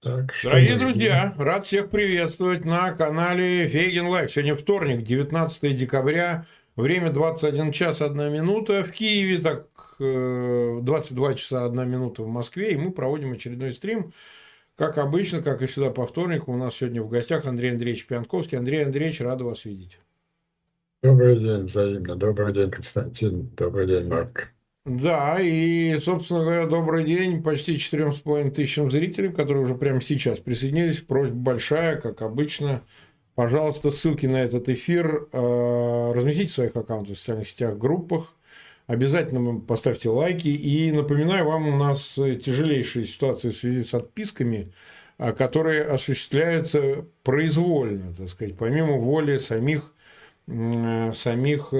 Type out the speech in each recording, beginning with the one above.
Так, Дорогие друзья, рад всех приветствовать на канале Фейгин Live. Сегодня вторник, 19 декабря, время 21 час 1 минута. В Киеве так 22 э, часа 1 минута в Москве, и мы проводим очередной стрим. Как обычно, как и всегда по вторникам, у нас сегодня в гостях Андрей Андреевич Пионтковский. Андрей Андреевич, рад вас видеть. Добрый день, взаимно. Добрый день, Константин. Добрый день, Марк. Да, и, собственно говоря, добрый день почти четырем с половиной тысячам зрителей, которые уже прямо сейчас присоединились. Просьба большая, как обычно. Пожалуйста, ссылки на этот эфир э, разместите в своих аккаунтах в социальных сетях, группах. Обязательно поставьте лайки. И напоминаю вам, у нас тяжелейшая ситуация в связи с отписками, э, которые осуществляются произвольно, так сказать, помимо воли самих, э, самих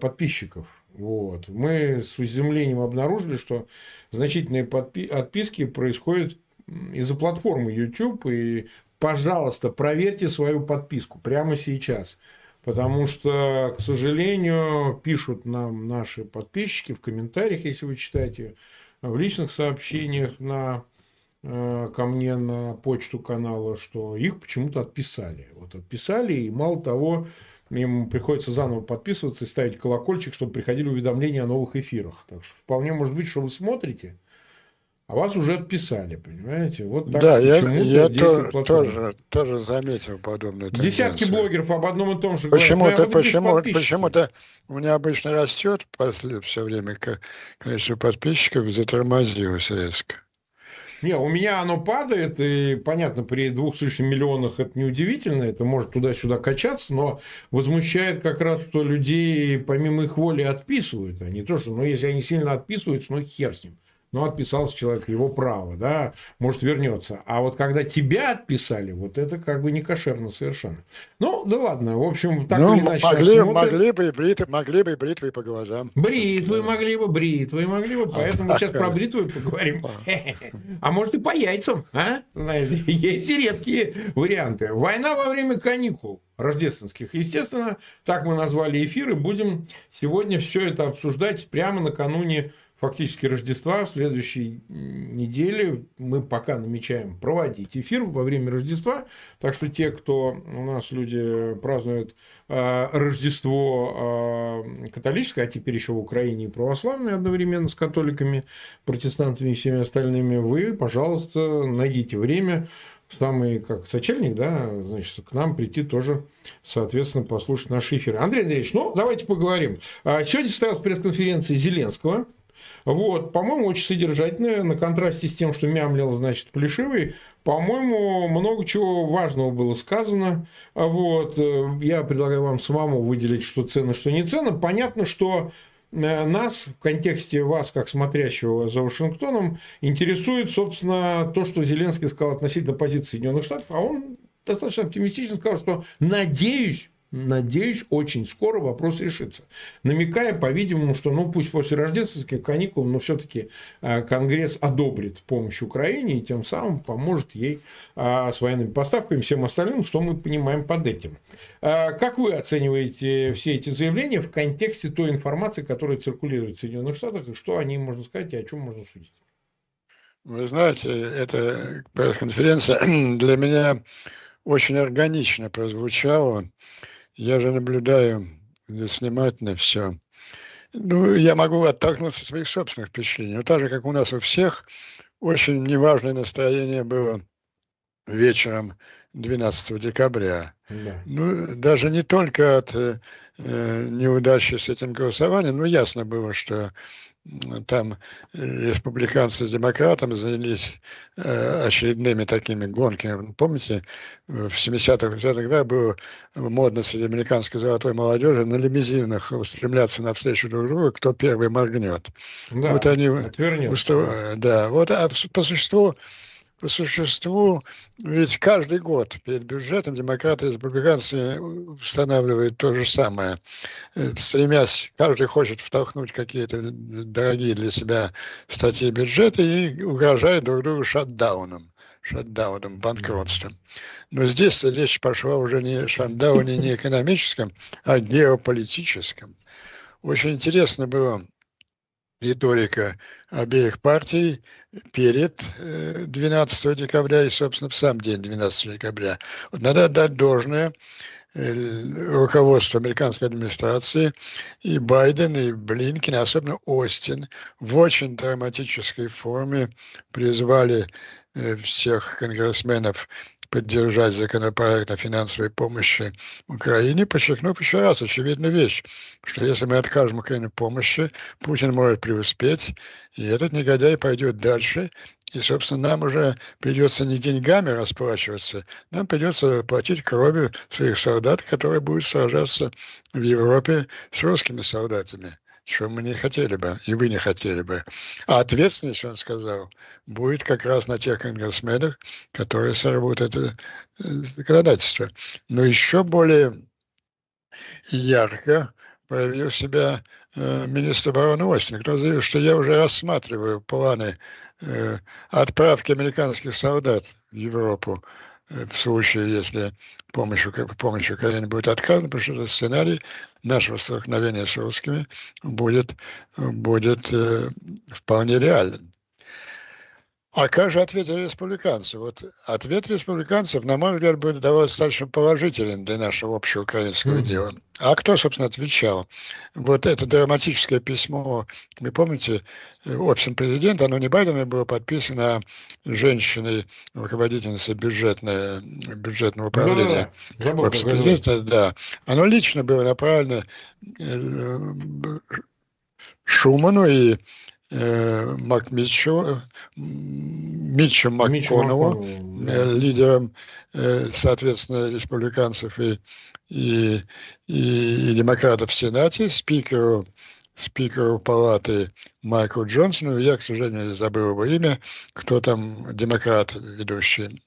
подписчиков. Вот. Мы с изумлением обнаружили, что значительные подпи- отписки происходят из-за платформы YouTube. И, пожалуйста, проверьте свою подписку прямо сейчас. Потому что, к сожалению, пишут нам наши подписчики в комментариях, если вы читаете, в личных сообщениях на, э, ко мне на почту канала, что их почему-то отписали. Вот отписали, и мало того, им приходится заново подписываться и ставить колокольчик, чтобы приходили уведомления о новых эфирах. Так что вполне может быть, что вы смотрите, а вас уже отписали, понимаете? Вот так да, я, я то, тоже, тоже заметил подобную тенденцию. Десятки блогеров об одном и том же Почему-то, почему, почему-то у меня обычно растет после все время количество подписчиков затормозилось резко. Не, у меня оно падает, и понятно, при двух с лишним миллионах это неудивительно, это может туда-сюда качаться, но возмущает как раз, что людей помимо их воли отписывают, а не то, что, ну, если они сильно отписываются, ну, хер с ним ну, отписался человек, его право, да, может, вернется. А вот когда тебя отписали, вот это как бы не кошерно совершенно. Ну, да ладно, в общем, так ну, или иначе могли, могли, бы и бритвы, могли бы и бритвы по глазам. Бритвы могли бы, бритвы могли бы, поэтому сейчас про бритвы поговорим. А может, и по яйцам, а? Знаете, есть и редкие варианты. Война во время каникул рождественских. Естественно, так мы назвали эфир, и будем сегодня все это обсуждать прямо накануне фактически Рождества в следующей неделе мы пока намечаем проводить эфир во время Рождества. Так что те, кто у нас люди празднуют э, Рождество э, католическое, а теперь еще в Украине и православное одновременно с католиками, протестантами и всеми остальными, вы, пожалуйста, найдите время самый как сочельник, да, значит, к нам прийти тоже, соответственно, послушать наши эфиры. Андрей Андреевич, ну, давайте поговорим. А, сегодня состоялась пресс-конференция Зеленского, вот, по-моему, очень содержательная, на контрасте с тем, что мямлил, значит, Плешивый. По-моему, много чего важного было сказано. Вот, э, я предлагаю вам самому выделить, что ценно, что не ценно. Понятно, что э, нас в контексте вас, как смотрящего за Вашингтоном, интересует, собственно, то, что Зеленский сказал относительно позиции Соединенных Штатов, а он достаточно оптимистично сказал, что надеюсь, Надеюсь, очень скоро вопрос решится. Намекая, по-видимому, что ну пусть после рождественских каникул, но все-таки э, Конгресс одобрит помощь Украине и тем самым поможет ей а, с военными поставками и всем остальным, что мы понимаем под этим. А, как вы оцениваете все эти заявления в контексте той информации, которая циркулирует в Соединенных Штатах, и что о ней можно сказать и о чем можно судить? Вы знаете, эта пресс-конференция для меня очень органично прозвучала. Я же наблюдаю здесь внимательно все. Ну, я могу оттолкнуться от своих собственных впечатлений. Но так же, как у нас у всех, очень неважное настроение было вечером 12 декабря. Да. Ну, даже не только от э, неудачи с этим голосованием, но ясно было, что там республиканцы с демократами занялись э, очередными такими гонками. Помните, в 70-х, 80-х годах было модно среди американской золотой молодежи на лимузинах устремляться навстречу друг другу, кто первый моргнет. Да, вот они устав... Да, вот а по существу по существу, ведь каждый год перед бюджетом демократы и республиканцы устанавливают то же самое, э, стремясь, каждый хочет втолкнуть какие-то дорогие для себя статьи бюджета и угрожает друг другу шатдауном шатдауном, банкротством. Но здесь речь пошла уже не о шатдауне не экономическом, а геополитическом. Очень интересно было риторика обеих партий перед 12 э, декабря и, собственно, в сам день 12 декабря. Вот надо отдать должное э, руководству американской администрации и Байден, и Блинкин, особенно Остин, в очень драматической форме призвали э, всех конгрессменов поддержать законопроект о финансовой помощи Украине, подчеркнув еще раз очевидную вещь, что если мы откажем Украине помощи, Путин может преуспеть, и этот негодяй пойдет дальше, и, собственно, нам уже придется не деньгами расплачиваться, нам придется платить кровью своих солдат, которые будут сражаться в Европе с русскими солдатами что мы не хотели бы, и вы не хотели бы. А ответственность, он сказал, будет как раз на тех конгрессменах, которые сорвут это э, законодательство. Но еще более ярко проявил себя э, министр обороны Остин, кто заявил, что я уже рассматриваю планы э, отправки американских солдат в Европу в случае, если помощь, помощь Украине будет отказана, потому что этот сценарий нашего столкновения с русскими будет, будет э, вполне реален. А как же ответили республиканцы? Вот ответ республиканцев, на мой взгляд, будет достаточно положителен для нашего общего украинского mm-hmm. дела. А кто, собственно, отвечал? Вот это драматическое письмо, вы помните, офисом президента, оно не Байдена было подписано, а женщиной, руководительницей бюджетной, бюджетного управления. Да, да, офиса президента, да. Оно лично было направлено э, Шуману и э, Макмитчу, Митчу МакКонову, э, лидером, э, соответственно, республиканцев и, и, и, и демократов в Сенате, спикеру спикеру палаты Майклу Джонсону. Я, к сожалению, забыл его имя, кто там демократ ведущий.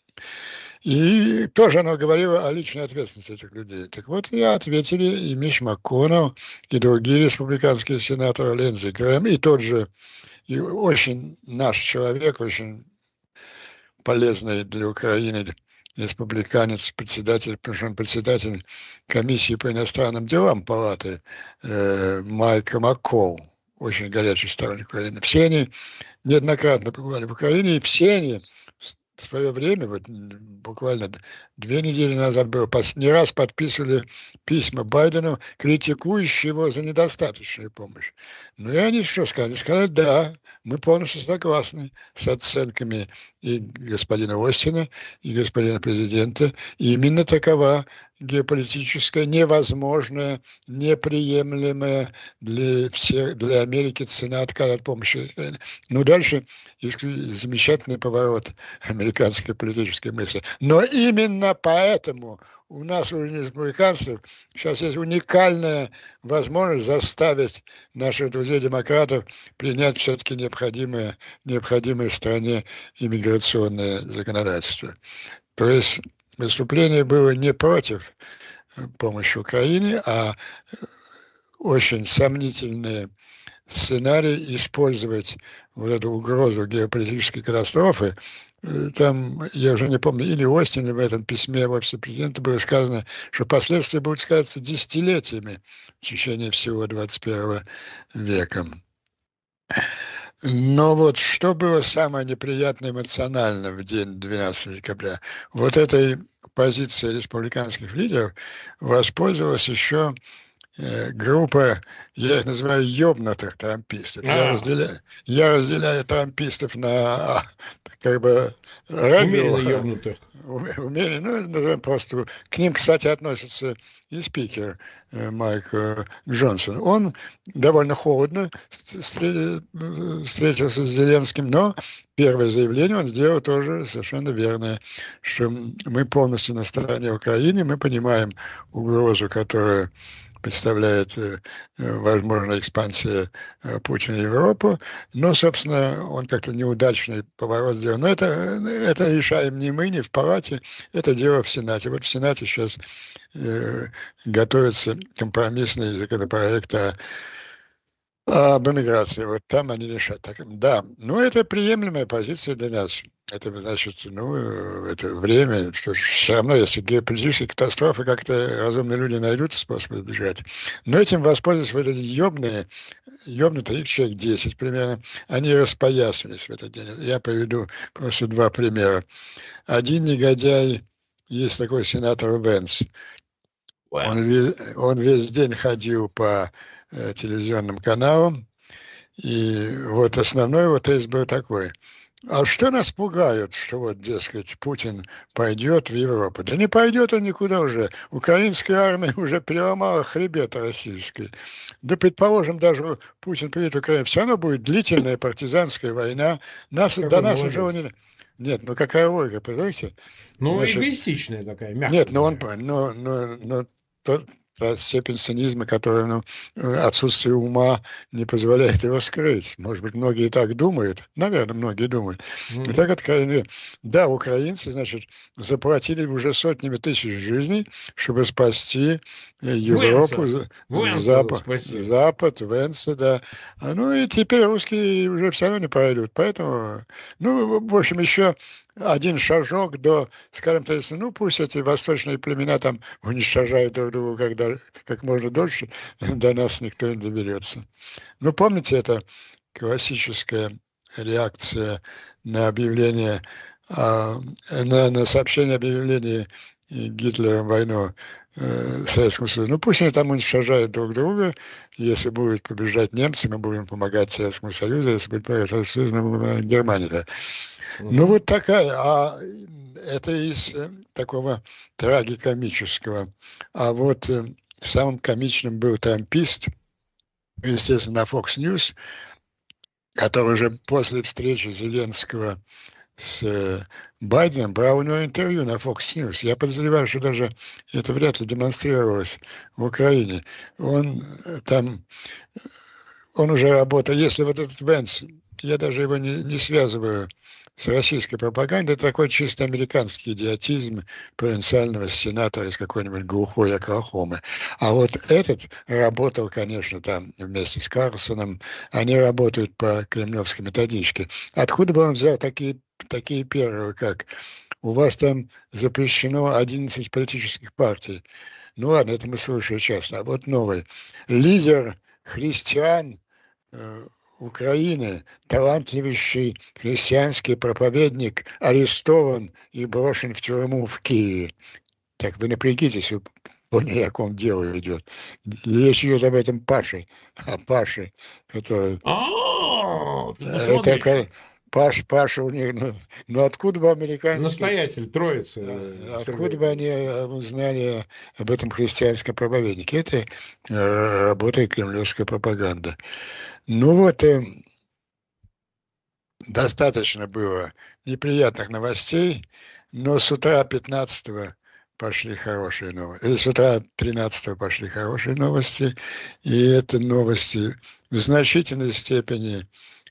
И тоже оно говорило о личной ответственности этих людей. Так вот, я ответили и Миш МакКоннелл, и другие республиканские сенаторы, Линдзи Грэм, и тот же, и очень наш человек, очень полезный для Украины республиканец, председатель, причем председатель комиссии по иностранным делам палаты э, Майка Маккол, очень горячий сторонник Украины. Все они неоднократно побывали в Украине, и все они в свое время, вот буквально две недели назад было, не раз подписывали письма Байдену, критикующие его за недостаточную помощь. Ну и они что сказали? Сказали, да, мы полностью согласны с оценками и господина Остина, и господина президента. И именно такова геополитическая, невозможная, неприемлемая для всех, для Америки цена отказа от помощи. Ну, дальше замечательный поворот американской политической мысли. Но именно поэтому у нас, у республиканцев, сейчас есть уникальная возможность заставить наших друзей-демократов принять все-таки необходимое, необходимое стране иммиграционное законодательство. То есть выступление было не против э, помощи Украине, а э, очень сомнительные сценарий использовать вот эту угрозу геополитической катастрофы. Там, я уже не помню, или Остин, или в этом письме в офисе президента было сказано, что последствия будут сказаться десятилетиями в течение всего 21 века. Но вот что было самое неприятное эмоционально в день 12 декабря? Вот этой позиции республиканских лидеров воспользовалась еще группа, я их называю ёбнутых трампистов. Я, а. разделяю, я разделяю трампистов на как бы радио. Умеренно ёбнутых. Умеренно, ну, назовем просто. К ним, кстати, относится и спикер э, Майк э, Джонсон. Он довольно холодно встретился с Зеленским, но первое заявление он сделал тоже совершенно верное, что мы полностью на стороне Украины, мы понимаем угрозу, которая представляет э, возможная экспансия э, Путина в Европу. Но, собственно, он как-то неудачный поворот сделал. Но это, это решаем не мы, не в палате, это дело в Сенате. Вот в Сенате сейчас э, готовится компромиссный законопроект о Об эмиграции, вот там они решат. Так, да, ну это приемлемая позиция для нас. Это значит, ну, это время, что все равно, если геополитические катастрофы, как-то разумные люди найдут способ избежать. Но этим воспользовались вот эти ёбные, ёбнутые, их человек 10 примерно, они распоясались в этот день. Я приведу просто два примера. Один негодяй, есть такой сенатор Венс, он, он весь день ходил по Э, телевизионным каналам. И вот основной его тезис был такой. А что нас пугают, что вот, дескать, Путин пойдет в Европу? Да не пойдет он никуда уже. Украинская армия уже переломала хребет российской. Да, предположим, даже Путин приедет в Украину, все равно будет длительная партизанская война. Нас, до нас уже не... Нет, ну какая логика, понимаете? Ну, Значит, эгоистичная такая, мягкая. Нет, но он, но, но, но тот, та степень цинизма, которая ну, отсутствие ума не позволяет его скрыть. Может быть, многие так думают. Наверное, многие думают. Mm-hmm. И так откровенно. Да, украинцы, значит, заплатили уже сотнями тысяч жизней, чтобы спасти э, Европу, Венса. Венса Запад, спасти. Запад, Венса, да. А, ну и теперь русские уже все равно не пройдут. Поэтому, ну, в общем, еще один шажок до, скажем так, ну пусть эти восточные племена там уничтожают друг друга когда, как можно дольше, до нас никто не доберется. Ну помните, это классическая реакция на объявление, а, на, на сообщение объявления Гитлером войну Советскому Союзу. Ну пусть они там уничтожают друг друга. Если будут побеждать немцы, мы будем помогать Советскому Союзу. Если будет помогать Советскому Союзу, мы будем помогать Германии. Да. Ну вот такая, а это из э, такого трагикомического. А вот э, самым комичным был трампист, естественно, на Fox News, который уже после встречи Зеленского с э, Байденом брал у него интервью на Fox News. Я подозреваю, что даже это вряд ли демонстрировалось в Украине. Он там, он уже работает, если вот этот Венс, я даже его не, не связываю с российской пропагандой, это такой чисто американский идиотизм провинциального сенатора из какой-нибудь глухой Оклахомы. А вот этот работал, конечно, там вместе с Карлсоном, они работают по кремлевской методичке. Откуда бы он взял такие, такие первые, как у вас там запрещено 11 политических партий? Ну ладно, это мы слушаем часто. А вот новый. Лидер христиан э, Украины, талантливейший христианский проповедник, арестован и брошен в тюрьму в Киеве. Так вы напрягитесь, вы поняли, о ком дело идет. Речь идет об этом Паше, о Паше, который... А, это Паш, Паша у них, ну, ну откуда бы американцы... Настоятель Троицы. А, откуда бы они узнали об этом христианском проповеднике? Это э, работает кремлевская пропаганда. Ну вот, э, достаточно было неприятных новостей, но с утра 15 пошли хорошие новости. Или с утра 13 пошли хорошие новости, и это новости в значительной степени,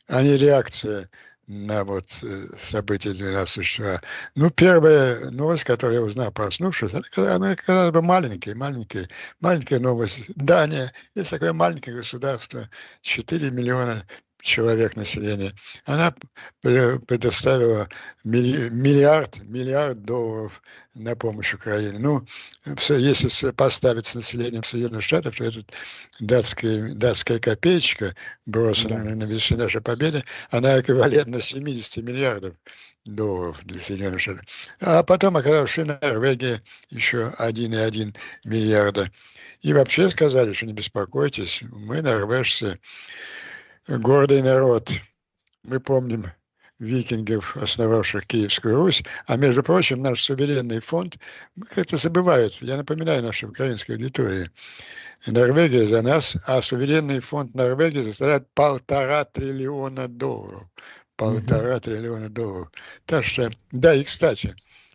а не реакция на вот э, события 12 числа. Ну, первая новость, которую я узнал, проснувшись, она казалось бы маленькая, маленькая, маленькая новость. Дания, есть такое маленькое государство, 4 миллиона человек населения, она предоставила миллиард, миллиард долларов на помощь Украине. Ну, если поставить с населением Соединенных Штатов, то эта датская, датская копеечка, брошенная да. на весу нашей победы, она эквивалентна 70 миллиардов долларов для Соединенных Штатов. А потом оказалось, Норвегия еще 1,1 миллиарда. И вообще сказали, что не беспокойтесь, мы, норвежцы, гордый народ. Мы помним викингов, основавших Киевскую Русь, а между прочим, наш суверенный фонд как-то забывают, я напоминаю нашей украинской аудитории, Норвегия за нас, а суверенный фонд Норвегии составляет полтора триллиона долларов. Полтора mm-hmm. триллиона долларов. Так что, да, и кстати,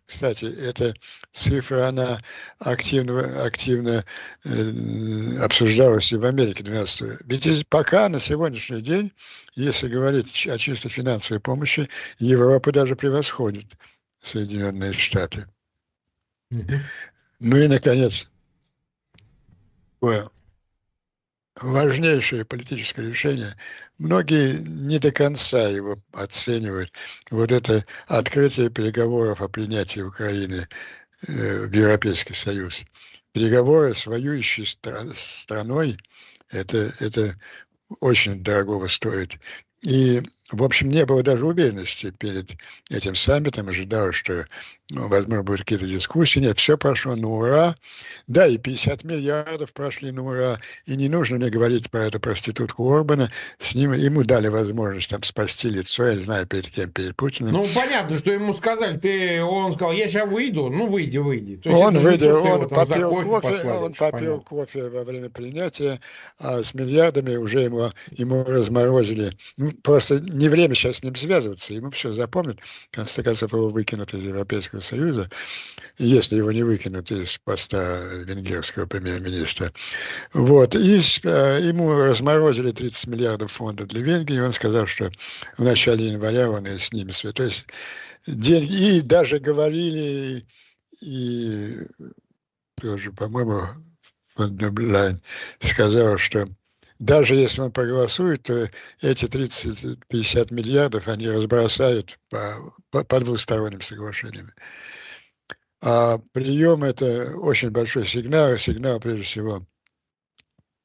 кстати, эта цифра, она активно, активно э, обсуждалась и в Америке 12 Ведь пока на сегодняшний день, если говорить о чисто финансовой помощи, Европа даже превосходит Соединенные Штаты. Mm-hmm. Ну и, наконец, важнейшее политическое решение. Многие не до конца его оценивают. Вот это открытие переговоров о принятии Украины э, в Европейский Союз. Переговоры с воюющей стран, страной, это, это очень дорогого стоит. И, в общем, не было даже уверенности перед этим саммитом. Ожидалось, что ну, возможно, будут какие-то дискуссии. Нет, все прошло на ура. Да, и 50 миллиардов прошли на ура. И не нужно мне говорить про эту проститутку Орбана. С ним, ему дали возможность там спасти лицо, я не знаю, перед кем, перед Путиным. Ну, понятно, что ему сказали, ты, он сказал, я сейчас выйду, ну, выйди, выйди. То есть он выйдет, он попил, кофе, послали, он попил кофе во время принятия, а с миллиардами уже ему, ему разморозили. Ну, просто не время сейчас с ним связываться, ему все запомнят. В конце концов, его выкинут из Европейского Союза, если его не выкинут из поста венгерского премьер-министра. Вот. И э, ему разморозили 30 миллиардов фонда для Венгрии, он сказал, что в начале января он и с ними То есть деньги, и даже говорили, и тоже, по-моему, фон Деблайн сказал, что даже если он проголосует, то эти 30-50 миллиардов они разбросают по, по, по двусторонним соглашениям. А прием – это очень большой сигнал, сигнал прежде всего,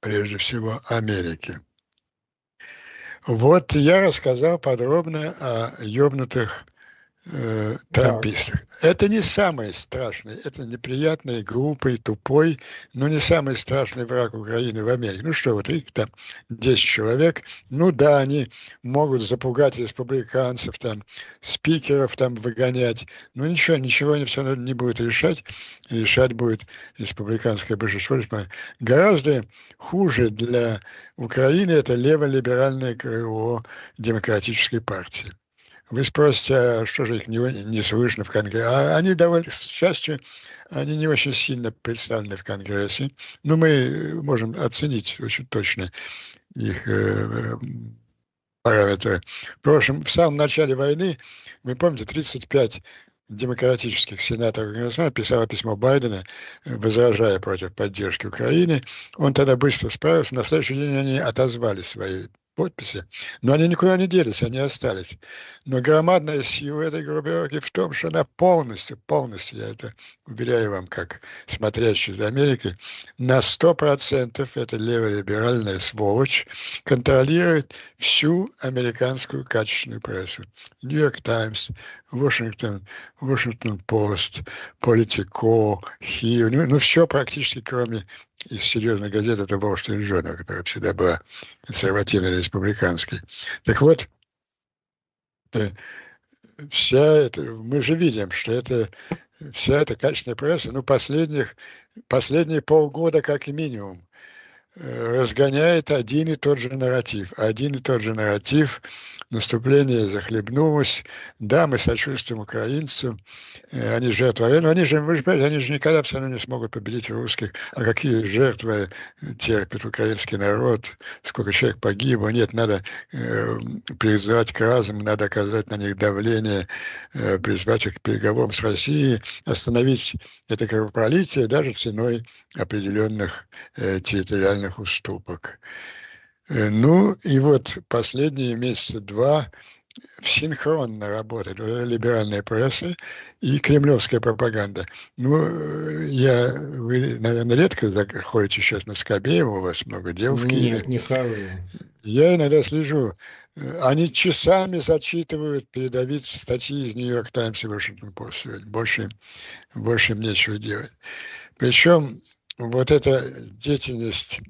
прежде всего Америки. Вот я рассказал подробно о ёбнутых э, трампистах. Так. Это не самый страшный, это неприятный, глупый, тупой, но не самый страшный враг Украины в Америке. Ну что, вот их там 10 человек, ну да, они могут запугать республиканцев, там, спикеров там выгонять, но ничего, ничего они все равно не будут решать. Решать будет республиканское большинство. Гораздо хуже для Украины это леволиберальное крыло демократической партии. Вы спросите, а что же их не, не слышно в Конгрессе? А они довольно, к счастью, они не очень сильно представлены в Конгрессе. Но мы можем оценить очень точно их э, параметры. В прошлом, в самом начале войны, вы помните, 35 демократических сенаторов Конгресса писала письмо Байдена, возражая против поддержки Украины. Он тогда быстро справился. На следующий день они отозвали свои подписи, но они никуда не делись, они остались. Но громадная сила этой группировки в том, что она полностью, полностью, я это уверяю вам, как смотрящий из Америки, на сто процентов эта леволиберальная сволочь контролирует всю американскую качественную прессу. Нью-Йорк Таймс, Вашингтон, Вашингтон Пост, Политико, Хью, ну, ну все практически, кроме из серьезной газеты это Wall Street Journal, которая всегда была консервативной республиканской. Так вот, э, вся эта, мы же видим, что это вся эта качественная пресса, ну, последних, последние полгода как минимум, э, разгоняет один и тот же нарратив. Один и тот же нарратив наступление захлебнулось. Да, мы сочувствуем украинцам, э, они жертвы но они же, вы же понимаете, они же никогда все равно не смогут победить русских. А какие жертвы терпит украинский народ, сколько человек погибло. Нет, надо э, призвать к разуму, надо оказать на них давление, э, призвать их к переговорам с Россией, остановить это кровопролитие даже ценой определенных э, территориальных уступок. Э, ну и вот последние месяца два синхронно работает либеральная пресса и кремлевская пропаганда. Ну, э, я, вы, наверное, редко заходите сейчас на Скобеева, у вас много дел в Киеве. Нет, не хожу. Я иногда слежу. Э, они часами зачитывают передовиц статьи из Нью-Йорк Таймс и Вашингтон Пост сегодня. Больше, больше им нечего делать. Причем вот эта деятельность,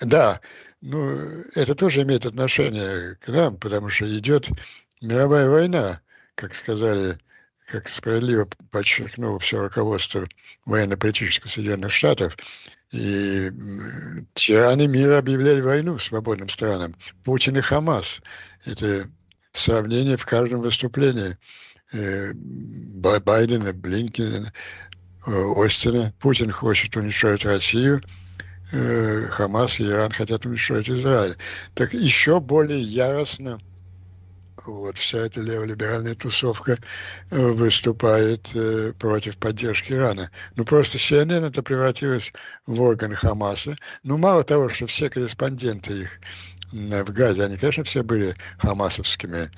да, ну, это тоже имеет отношение к нам, потому что идет мировая война, как сказали, как справедливо подчеркнуло все руководство военно-политического Соединенных Штатов, и тираны мира объявляли войну свободным странам. Путин и Хамас. Это сравнение в каждом выступлении. Э, Байдена, Блинкина, э, Остина. Путин хочет уничтожить Россию – Э, Хамас и Иран хотят уничтожить Израиль. Так еще более яростно вот вся эта леволиберальная тусовка э, выступает э, против поддержки Ирана. Ну, просто CNN это превратилось в орган Хамаса. Ну, мало того, что все корреспонденты их в Газе, они, конечно, все были хамасовскими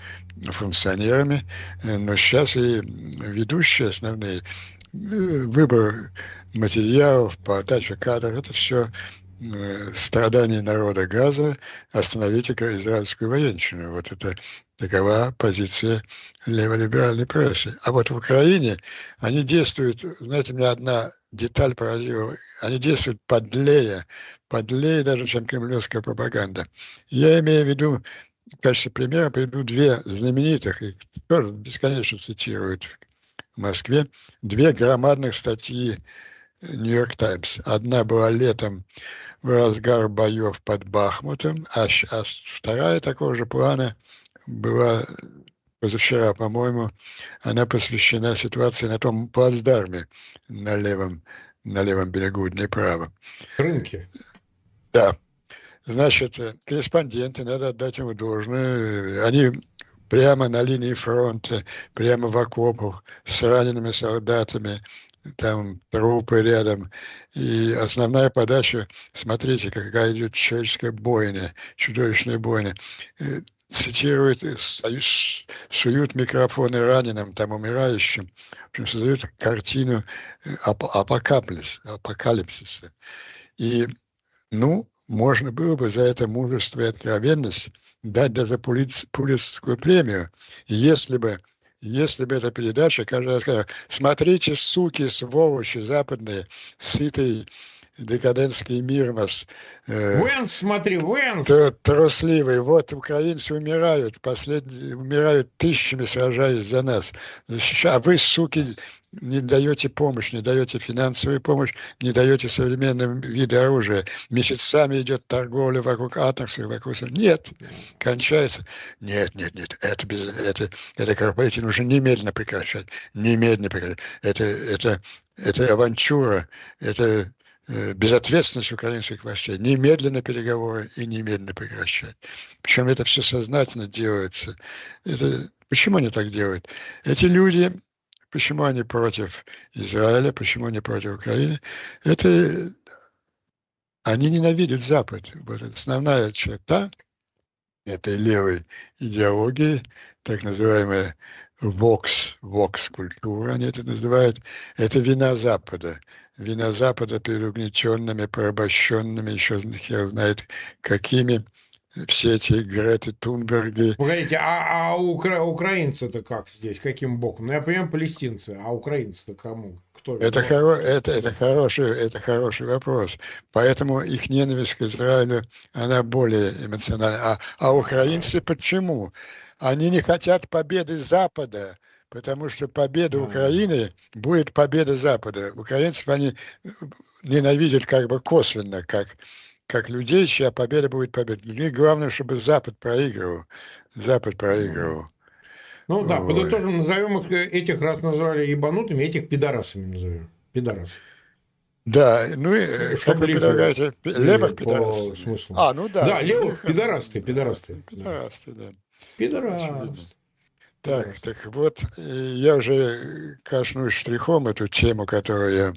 функционерами, но сейчас и ведущие основные выбор материалов, подача кадров, это все страдания народа Газа, остановите израильскую военщину. Вот это такова позиция леволиберальной прессы. А вот в Украине они действуют, знаете, меня одна деталь поразила, они действуют подлее, подлее даже, чем кремлевская пропаганда. Я имею в виду, в качестве примера приведу две знаменитых, и тоже бесконечно цитируют в Москве, две громадных статьи Нью-Йорк Таймс. Одна была летом в разгар боев под Бахмутом, а, а вторая такого же плана была позавчера, по-моему, она посвящена ситуации на том плацдарме на левом, на левом берегу Днепра. Рынки. Да. Значит, корреспонденты, надо отдать ему должное, они прямо на линии фронта, прямо в окопах, с ранеными солдатами, там трупы рядом. И основная подача, смотрите, какая идет человеческая бойня, чудовищная бойня. Э, цитирует, э, суют микрофоны раненым, там умирающим, в общем, создают картину э, ап апокалипсис, апокалипсиса. И, ну, можно было бы за это мужество и откровенность дать даже Пулицкую премию, если бы если бы эта передача каждый раз сказала, смотрите, суки, сволочи западные, сытый декадентский мир нас. Э, Венс, смотри, Венс! Трусливый. Вот украинцы умирают, последние, умирают тысячами, сражаясь за нас. А вы, суки, не даете помощь, не даете финансовую помощь, не даете современным виды оружия. Месяцами идет торговля вокруг атомсов, вокруг... Нет, кончается. Нет, нет, нет, это, без, это, это корпоратив нужно немедленно прекращать. Немедленно прекращать. Это, это, это авантюра, это Э, безответственность украинских властей, немедленно переговоры и немедленно прекращать. Причем это все сознательно делается. Это, почему они так делают? Эти люди, почему они против Израиля, почему они против Украины, это они ненавидят Запад. Вот основная черта этой левой идеологии, так называемая вокс, вокс-культура, они это называют, это вина Запада. Вина Запада перед угнетенными, порабощенными, еще хер знает какими, все эти Греты Тунберги. Погодите, а, а укра... украинцы-то как здесь? Каким боком? Ну, я понимаю, палестинцы, а украинцы-то кому? Кто это, хоро... это, это, хороший, это хороший вопрос. Поэтому их ненависть к Израилю, она более эмоциональна. А, а украинцы почему? Они не хотят победы Запада потому что победа Украины будет победа Запада. Украинцев они ненавидят как бы косвенно, как, как людей, чья победа будет победа. Для них главное, чтобы Запад проигрывал. Запад проигрывал. Ну да, Ой. подытожим, назовем их, э, этих раз назвали ебанутыми, этих пидорасами назовем. Пидорасы. Да, ну и э, Что вы предлагаете? Левых пидорасов? Смыслу. А, ну да. Да, левых пидорасты, пидорасты. Пидорасты, да. Пидорасты. Так, так вот, я уже коснусь штрихом эту тему, которую я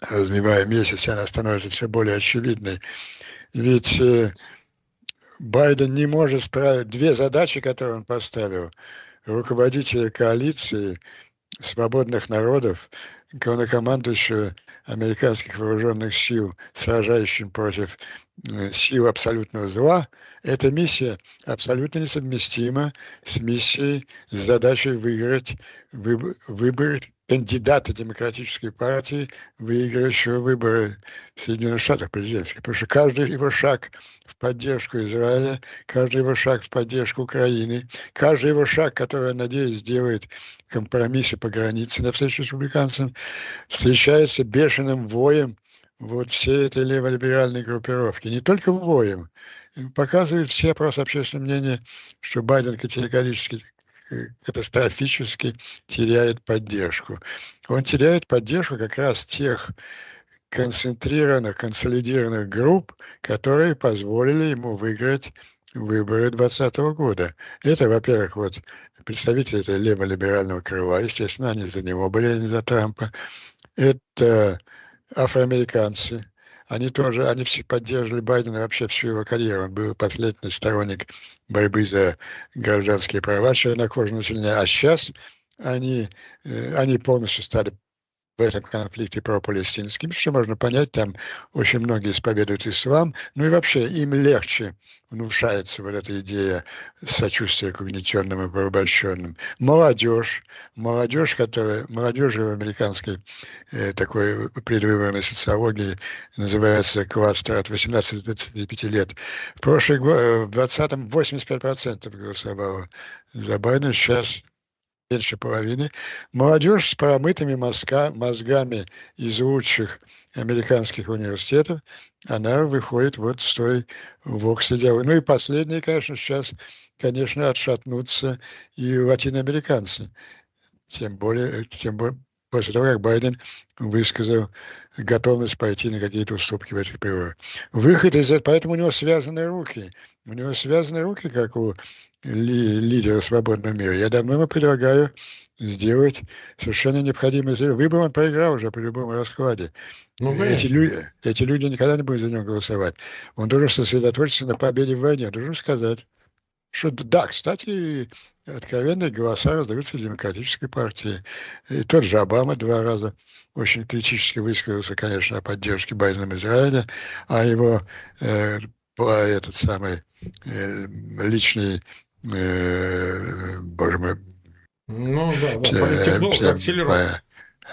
развиваю месяц, она становится все более очевидной. Ведь э, Байден не может справить две задачи, которые он поставил. Руководителя коалиции свободных народов, главнокомандующего американских вооруженных сил, сражающим против сил абсолютного зла, эта миссия абсолютно несовместима с миссией, с задачей выиграть выбор, выбор кандидата демократической партии, выиграющего выборы в Соединенных Штатах президентских. Потому что каждый его шаг в поддержку Израиля, каждый его шаг в поддержку Украины, каждый его шаг, который, надеюсь, сделает компромиссы по границе на встречу с республиканцем, встречается бешеным воем вот все этой леволиберальной группировки, не только воем, показывают все опросы общественного мнения, что Байден категорически э, катастрофически теряет поддержку. Он теряет поддержку как раз тех концентрированных, консолидированных групп, которые позволили ему выиграть выборы 2020 года. Это, во-первых, вот представители этой леволиберального крыла, естественно, они за него были, а не за Трампа. Это афроамериканцы, они тоже, они все поддерживали Байдена вообще всю его карьеру. Он был последний сторонник борьбы за гражданские права чернокожего населения. А сейчас они, э, они полностью стали в этом конфликте про-палестинским, что можно понять, там очень многие исповедуют ислам, ну и вообще им легче внушается вот эта идея сочувствия к угнетенным и порабощенным. Молодежь, молодежь, которая, молодежь в американской э, такой предвыборной социологии называется кластер от 18 до 25 лет. В прошлый год, э, в 20-м 85% голосовало за Байдена, сейчас меньше половины, молодежь с промытыми мозга, мозгами из лучших американских университетов, она выходит вот с той в Оксфорде. Ну и последние, конечно, сейчас, конечно, отшатнутся и латиноамериканцы. Тем более, тем более после того, как Байден высказал готовность пойти на какие-то уступки в этих переговорах. Выход из этого, поэтому у него связаны руки. У него связаны руки, как у ли, лидера свободного мира. Я давно ему предлагаю сделать совершенно необходимое Выбор он проиграл уже по любому раскладе. Ну, эти, люди, эти люди никогда не будут за него голосовать. Он должен сосредоточиться на победе в войне. Должен сказать, что да, кстати, откровенные голоса раздаются демократической партии. И тот же Обама два раза очень критически высказался, конечно, о поддержке Байдена Израиля, а его э, этот самый э, личный э, боже мой, ну да, да, политтехнолог, акселерон.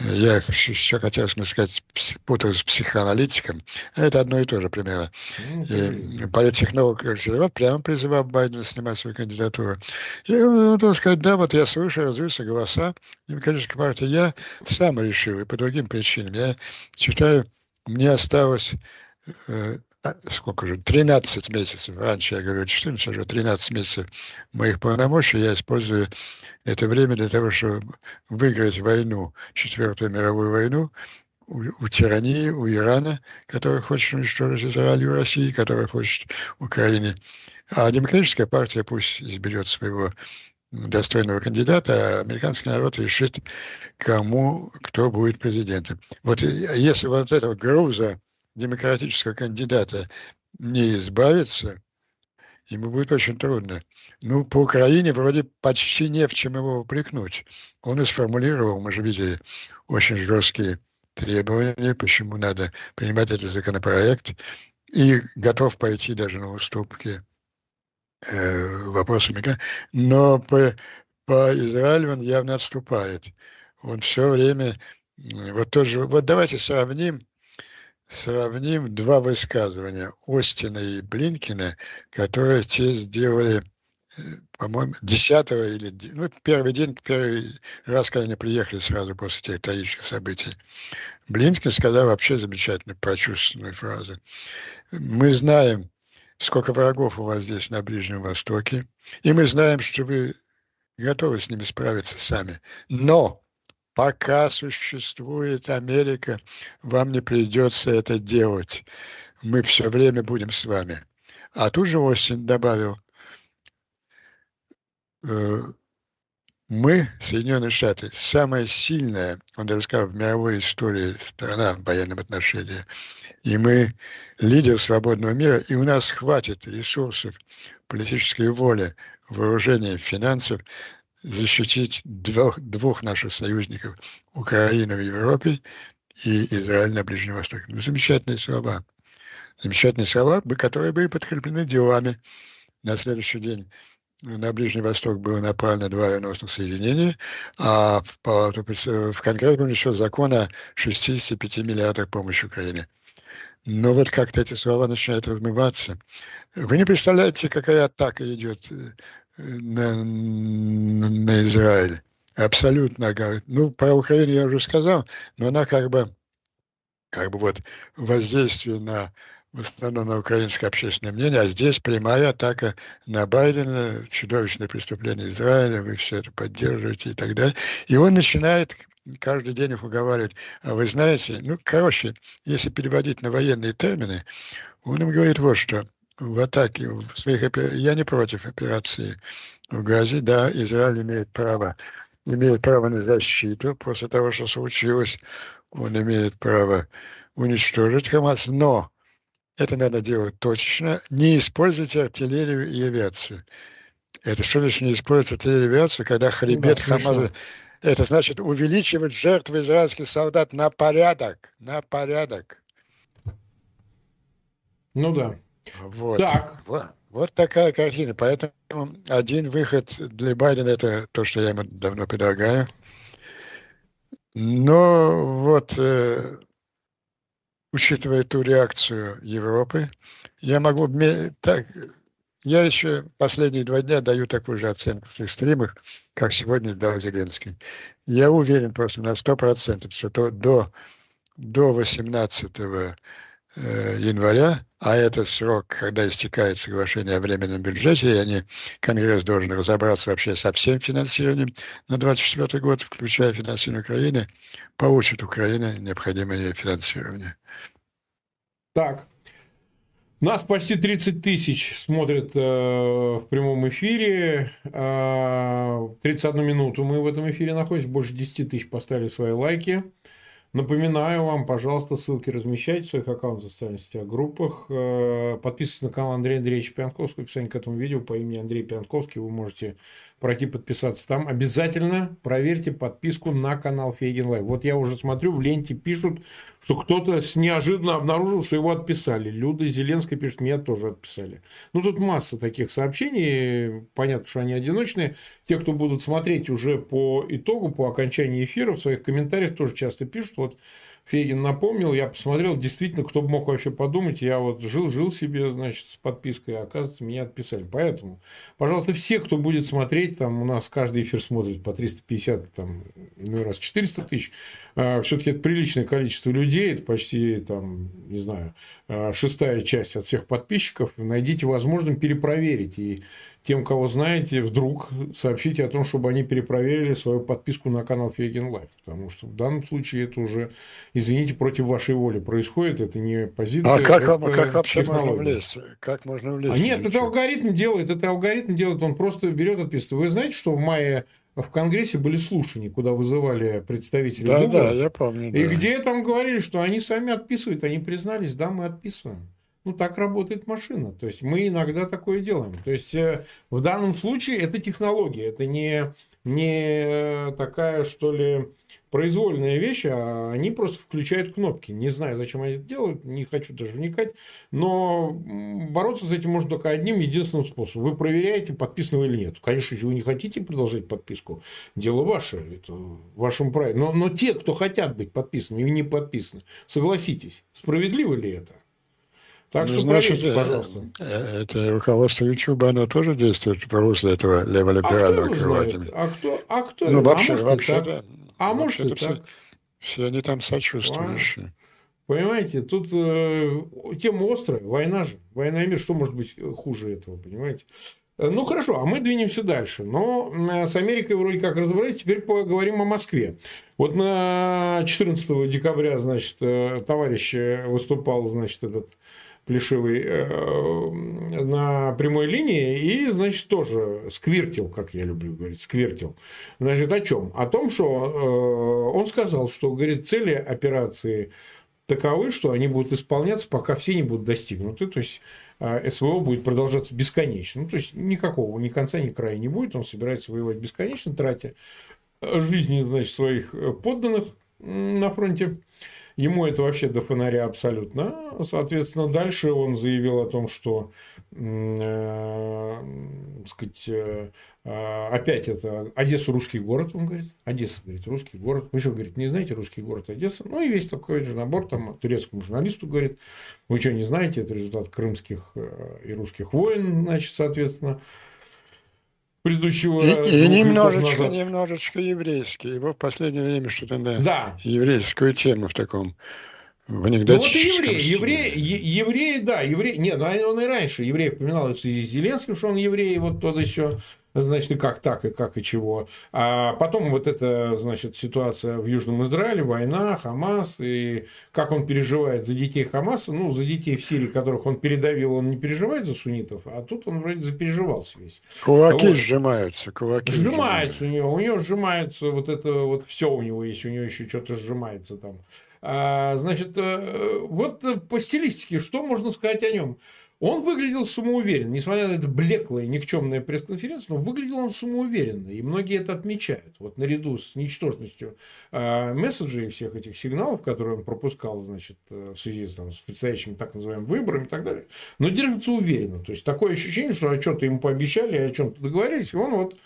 Я еще хотел сказать, путаюсь с психоаналитиком. Это одно и то же примерно. Ну, политтехнолог Акселерон прямо призывал Байдена снимать свою кандидатуру. И он должен сказать, да, вот я слышу, раздаются голоса Демократической партии. Я сам решил, и по другим причинам. Я считаю, мне осталось э, сколько же, 13 месяцев, раньше я говорю 14, уже 13 месяцев моих полномочий, я использую это время для того, чтобы выиграть войну, Четвертую мировую войну, у, у тирании, у Ирана, который хочет уничтожить Израиль, у России, который хочет Украине. А демократическая партия пусть изберет своего достойного кандидата, а американский народ решит, кому, кто будет президентом. Вот если вот этого груза демократического кандидата не избавиться, ему будет очень трудно. Ну, по Украине вроде почти не в чем его упрекнуть. Он и сформулировал, мы же видели, очень жесткие требования, почему надо принимать этот законопроект, и готов пойти даже на уступки э, вопросами. Но по, по Израилю он явно отступает. Он все время, вот тоже, вот давайте сравним сравним два высказывания Остина и Блинкина, которые те сделали, э, по-моему, 10 или, ну, первый день, первый раз, когда они приехали сразу после тех трагических событий. Блинкин сказал вообще замечательную, прочувственную фразу. Мы знаем, сколько врагов у вас здесь на Ближнем Востоке, и мы знаем, что вы готовы с ними справиться сами. Но пока существует Америка, вам не придется это делать. Мы все время будем с вами. А тут же Остин добавил, э, мы, Соединенные Штаты, самая сильная, он даже сказал, в мировой истории страна в военном отношении. И мы лидер свободного мира, и у нас хватит ресурсов, политической воли, вооружения, финансов защитить двух, двух наших союзников, Украину в Европе и Израиль на Ближнем Востоке. Ну, замечательные слова. Замечательные слова, которые были подкреплены делами. На следующий день на Ближний Восток было направлено два авианосных соединения, а в, палату, в Конгресс был еще закон о 65 миллиардах помощи Украине. Но вот как-то эти слова начинают размываться. Вы не представляете, какая атака идет э, на, на Израиль. Абсолютно. Ну, про Украину я уже сказал, но она как бы, как бы вот воздействие на в основном на украинское общественное мнение, а здесь прямая атака на Байдена, чудовищное преступление Израиля, вы все это поддерживаете и так далее. И он начинает каждый день их уговаривать. А вы знаете, ну, короче, если переводить на военные термины, он им говорит вот что. В атаке, в своих, я не против операции в Газе, да, Израиль имеет право, имеет право на защиту после того, что случилось, он имеет право уничтожить Хамас, но это надо делать точечно, не используйте артиллерию и авиацию. Это что значит не использовать артиллерию и авиацию, когда хребет да, Хамаса... Это значит увеличивать жертвы израильских солдат на порядок, на порядок. Ну да. Вот. Так. Вот, вот такая картина. Поэтому один выход для Байдена это то, что я ему давно предлагаю. Но вот, э, учитывая ту реакцию Европы, я могу так, я еще последние два дня даю такую же оценку в стримах, как сегодня дал Зеленский. Я уверен просто на 100%, что то до, до 18 Э, января, а это срок, когда истекает соглашение о временном бюджете, и они, Конгресс должен разобраться вообще со всем финансированием на 24 год, включая финансирование Украины, получит Украина необходимое финансирование. Так, нас почти 30 тысяч смотрят э, в прямом эфире. Э, 31 минуту мы в этом эфире находимся. Больше 10 тысяч поставили свои лайки. Напоминаю вам, пожалуйста, ссылки размещайте в своих аккаунтах в социальных сетях, группах. Э, подписывайтесь на канал Андрея Андреевича Пьянковского. Описание к этому видео по имени Андрей Пьянковский. Вы можете пройти подписаться там. Обязательно проверьте подписку на канал Фейгин Live. Вот я уже смотрю, в ленте пишут, что кто-то неожиданно обнаружил, что его отписали. Люда Зеленская пишет, меня тоже отписали. Ну, тут масса таких сообщений. Понятно, что они одиночные. Те, кто будут смотреть уже по итогу, по окончании эфира, в своих комментариях тоже часто пишут. Вот Фейгин напомнил, я посмотрел, действительно, кто бы мог вообще подумать, я вот жил-жил себе, значит, с подпиской, а оказывается, меня отписали. Поэтому, пожалуйста, все, кто будет смотреть, там у нас каждый эфир смотрит по 350, там, иной раз 400 тысяч, а, все-таки это приличное количество людей, это почти, там, не знаю, а, шестая часть от всех подписчиков, найдите возможным перепроверить. И тем, кого знаете, вдруг сообщите о том, чтобы они перепроверили свою подписку на канал Фейгин Live. Потому что в данном случае это уже, извините, против вашей воли происходит. Это не позиция. А как, это как вообще технология. можно влезть? Как можно влезть? А нет, это алгоритм делает. Это алгоритм делает. Он просто берет отписывает. Вы знаете, что в мае в Конгрессе были слушания, куда вызывали представителей да, Google. Да, я помню. И да. где там говорили, что они сами отписывают. Они признались, да, мы отписываем. Ну, так работает машина. То есть мы иногда такое делаем. То есть э, в данном случае это технология, это не, не такая, что ли, произвольная вещь, а они просто включают кнопки. Не знаю, зачем они это делают, не хочу даже вникать. Но бороться с этим можно только одним единственным способом. Вы проверяете, подписаны вы или нет. Конечно, если вы не хотите продолжать подписку, дело ваше, это в вашем праве. Но, но те, кто хотят быть подписаны и не подписаны, согласитесь, справедливо ли это? Так ну, что значит, проверьте, пожалуйста. Э, это руководство YouTube, оно тоже действует по руслу этого леволиберального а. А кто? А кто? Ну, вообще, а вообще, да. А может и так. Все, все они там сочувствующие. Понимаете, тут э, тема острая, война же. Война и мир, что может быть хуже этого, понимаете? Э, ну хорошо, а мы двинемся дальше. Но э, с Америкой вроде как разобрались, теперь поговорим о Москве. Вот на 14 декабря, значит, товарищ выступал, значит, этот Плешивый э, на прямой линии и, значит, тоже сквертил, как я люблю говорить, сквертил. Значит, о чем? О том, что э, он сказал, что, говорит, цели операции таковы, что они будут исполняться, пока все не будут достигнуты. То есть э, СВО будет продолжаться бесконечно. Ну, то есть никакого ни конца, ни края не будет. Он собирается воевать бесконечно, тратя жизни значит, своих подданных на фронте. Ему это вообще до фонаря абсолютно. Соответственно, дальше он заявил о том, что э, сказать, э, э, опять это Одесса русский город, он говорит. Одесса, говорит, русский город. Вы что, говорит, не знаете русский город Одесса? Ну и весь такой же набор там турецкому журналисту говорит, вы что, не знаете, это результат крымских э, и русских войн, значит, соответственно предыдущего... И, и немножечко, назад. немножечко еврейский. Его в последнее время что-то на да. еврейскую тему в таком в анекдотическом Ну вот и евреи, евреи, евреи, да, евреи, нет, ну он и раньше евреи упоминал и с Зеленским, что он еврей, вот то да все, значит, и как так, и как, и чего. А потом вот эта, значит, ситуация в Южном Израиле, война, Хамас, и как он переживает за детей Хамаса, ну, за детей в Сирии, которых он передавил, он не переживает за суннитов, а тут он вроде запереживался весь. Кулаки вот. сжимаются, кулаки сжимаются. у него, у него сжимаются, вот это вот все у него есть, у него еще что-то сжимается там. А, значит, э, вот по стилистике, что можно сказать о нем? Он выглядел самоуверенно, несмотря на это блеклое, никчемное пресс-конференцию, но выглядел он самоуверенно, и многие это отмечают. Вот наряду с ничтожностью э, месседжей всех этих сигналов, которые он пропускал, значит, э, в связи там, с предстоящими так называемыми выборами и так далее, но держится уверенно. То есть, такое ощущение, что о чем-то ему пообещали, о чем-то договорились, и он вот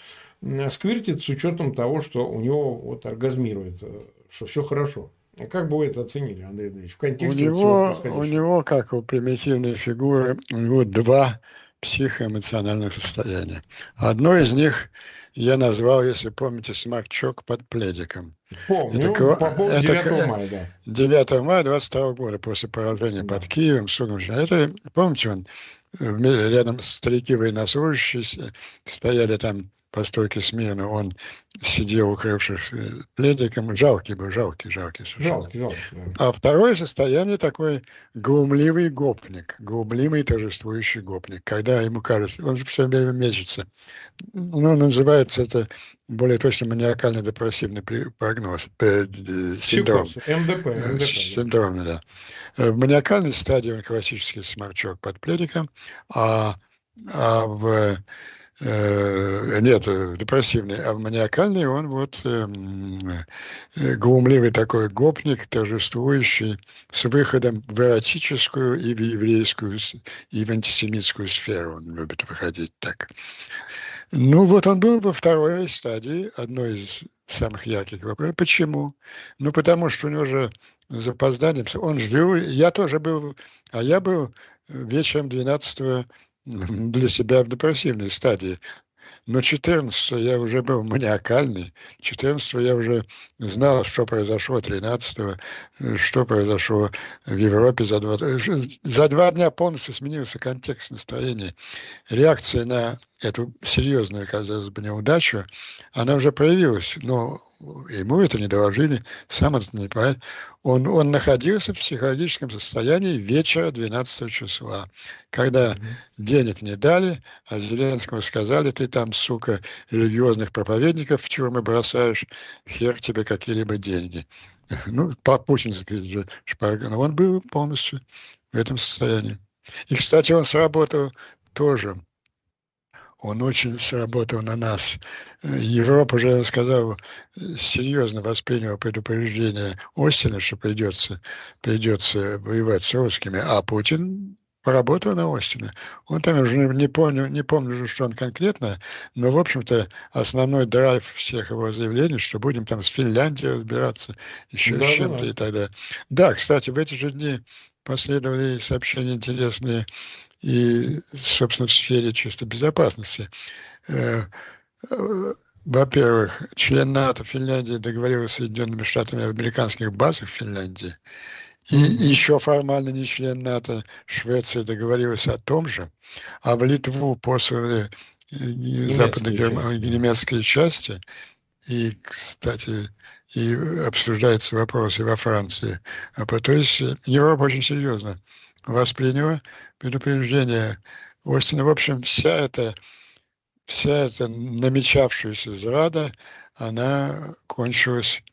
сквертит с учетом того, что у него вот оргазмирует, что все хорошо. А как бы вы это оценили, Андрей Андреевич, в контексте у него, у него, как у примитивной фигуры, у него два психоэмоциональных состояния. Одно из них я назвал, если помните, сморчок под пледиком. Помню, это, по поводу 9 это, мая, да. 9 мая 22 года, после поражения да. под Киевом, Сугом. Это, помните, он рядом старики военнослужащие стояли там по стойке смирно, он сидел, укрывшись э, пледиком, жалкий был, жалкий, жалкий Жалкий, жалкий, да. А второе состояние такой глумливый гопник, глумливый торжествующий гопник, когда ему кажется, он же все время мечется. Ну, называется это более точно маниакально-депрессивный прогноз, э, синдром. МДП, МДП. Синдром, да. В маниакальной стадии он классический сморчок под пледиком, а, а в э, нет, депрессивный, а маниакальный он вот э, э, глумливый такой гопник, торжествующий с выходом в эротическую и в еврейскую, и в антисемитскую сферу. Он любит выходить так. Ну вот он был во второй стадии, одной из самых ярких вопросов. Почему? Ну потому что у него же запозданием, он жил, я тоже был, а я был вечером 12 для себя в депрессивной стадии. Но 14 я уже был маниакальный, 14 я уже знал, что произошло 13 э, что произошло в Европе за два, за два дня полностью сменился контекст настроения. Реакция на эту серьезную, казалось бы, неудачу, она уже проявилась, но ему это не доложили, сам это не понимает. Он, он находился в психологическом состоянии вечера 12 числа, когда mm-hmm. денег не дали, а Зеленскому сказали, ты там, сука, религиозных проповедников в тюрьмы бросаешь, хер тебе какие-либо деньги. Ну, по путински же шпарган. Он был полностью в этом состоянии. И, кстати, он сработал тоже он очень сработал на нас. Европа, уже я сказал, серьезно восприняла предупреждение Остина, что придется, придется воевать с русскими, а Путин поработал на Остина. Он там уже не помню, не помню, что он конкретно, но, в общем-то, основной драйв всех его заявлений, что будем там с Финляндией разбираться, еще да, с чем-то да. и так далее. Да, кстати, в эти же дни последовали сообщения интересные и, собственно, в сфере чисто безопасности. Э, э, во-первых, член НАТО Финляндии договорился с Соединенными Штатами об американских базах в Финляндии. И еще формально не член НАТО Швеция договорилась о том же, а в Литву посланы э, западно-немецкие части. И, кстати, и обсуждаются вопросы во Франции. А то есть Европа очень серьезно восприняла предупреждение Остина. В общем, вся эта, вся эта намечавшаяся зрада, она кончилась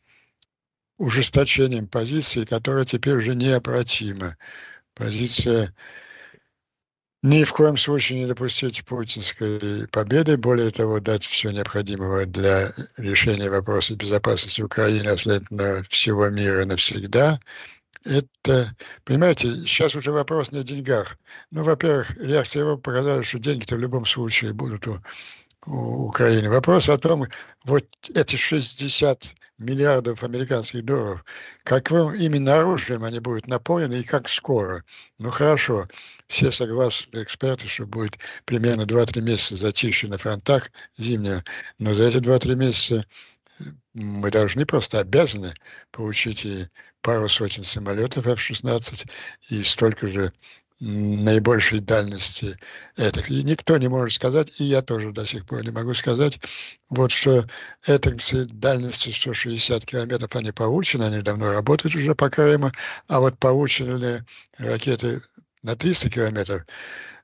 ужесточением позиции, которая теперь уже необратима. Позиция ни в коем случае не допустить путинской победы, более того, дать все необходимое для решения вопроса безопасности Украины, а следовательно всего мира навсегда – это, понимаете, сейчас уже вопрос не о деньгах. Ну, во-первых, реакция его показала, что деньги-то в любом случае будут у, у Украины. Вопрос о том, вот эти 60 миллиардов американских долларов, каким именно оружием они будут наполнены и как скоро. Ну хорошо, все согласны, эксперты, что будет примерно 2-3 месяца затишье на фронтах зимнего, но за эти 2-3 месяца мы должны, просто обязаны получить и пару сотен самолетов F-16 и столько же наибольшей дальности этих. И никто не может сказать, и я тоже до сих пор не могу сказать, вот что этой дальности 160 километров они получены, они давно работают уже по Крыму, а вот полученные ракеты на 300 километров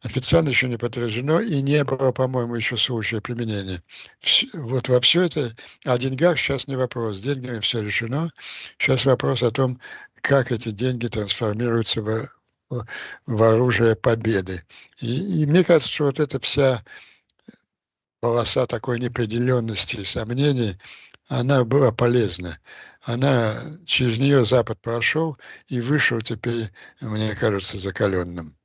официально еще не подтверждено и не было, по-моему, еще случая применения. Вот во все это, о деньгах сейчас не вопрос, с деньгами все решено. Сейчас вопрос о том, как эти деньги трансформируются в, в оружие победы. И, и мне кажется, что вот эта вся полоса такой неопределенности и сомнений, она была полезна. Она, через нее Запад прошел и вышел теперь, мне кажется, закаленным.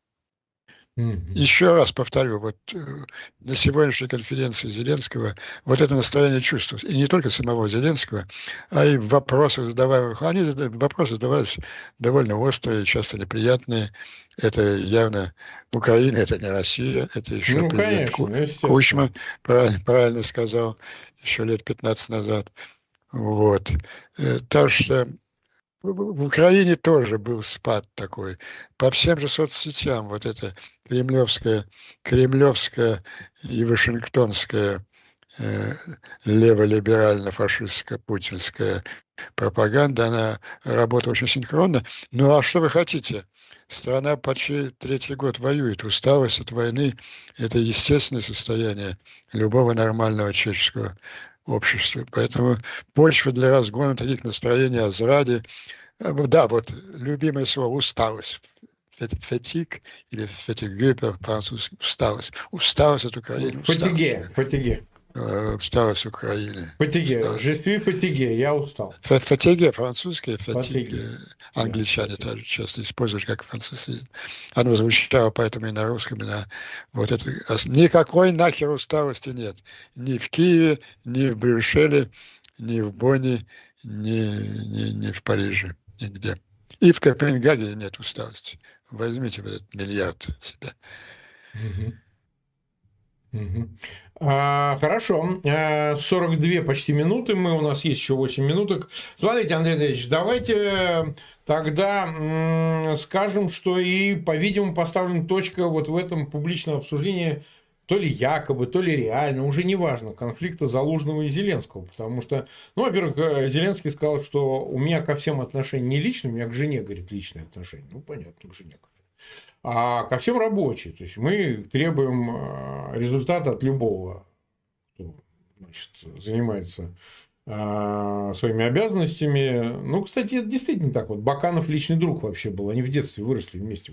Mm-hmm. Еще раз повторю, вот э, на сегодняшней конференции Зеленского вот это настроение чувствуется. И не только самого Зеленского, а и вопросы задаваемых. Они вопросы задавались довольно острые, часто неприятные. Это явно Украина, это не Россия, это еще ну, президент конечно, Кучма правильно, сказал еще лет 15 назад. Вот. Э, так что в Украине тоже был спад такой. По всем же соцсетям вот эта кремлевская, кремлевская и вашингтонская э, леволиберально-фашистская путинская пропаганда, она работала очень синхронно. Ну а что вы хотите? Страна почти третий год воюет. Усталость от войны – это естественное состояние любого нормального человеческого обществе. Поэтому почва для разгона таких настроений о зраде, э, да, вот любимое слово усталость. Фетик или фетиге по-французски усталость. Усталость от Украины. Фатиге, фатиге. Усталость э, Украины. Фатиге. Suis fatigué, я устал. Фатиге, французский, фатиге. Англичане тоже часто используют как французский. Оно звучало поэтому и на русском, и на вот это. Никакой нахер усталости нет. Ни в Киеве, ни в Брюсселе, ни в Бонне, ни, ни, ни в Париже, нигде. И в Копенгагене нет усталости. Возьмите вот этот миллиард себе. Угу. Угу. А, хорошо, 42 э, почти минуты, мы, у нас есть еще 8 минуток. Смотрите, Андрей Андреевич, давайте тогда скажем, что и, по-видимому, поставлена точка вот в этом публичном обсуждении то ли якобы, то ли реально, уже не важно, конфликта Залужного и Зеленского. Потому что, ну, во-первых, э, Зеленский сказал, что у меня ко всем отношения не личные, у меня к жене, говорит, личные отношения. Ну, понятно, к жене а ко всем рабочие. То есть мы требуем а, результата от любого, кто значит, занимается а, своими обязанностями. Ну, кстати, это действительно так. Вот Баканов личный друг вообще был. Они в детстве выросли вместе.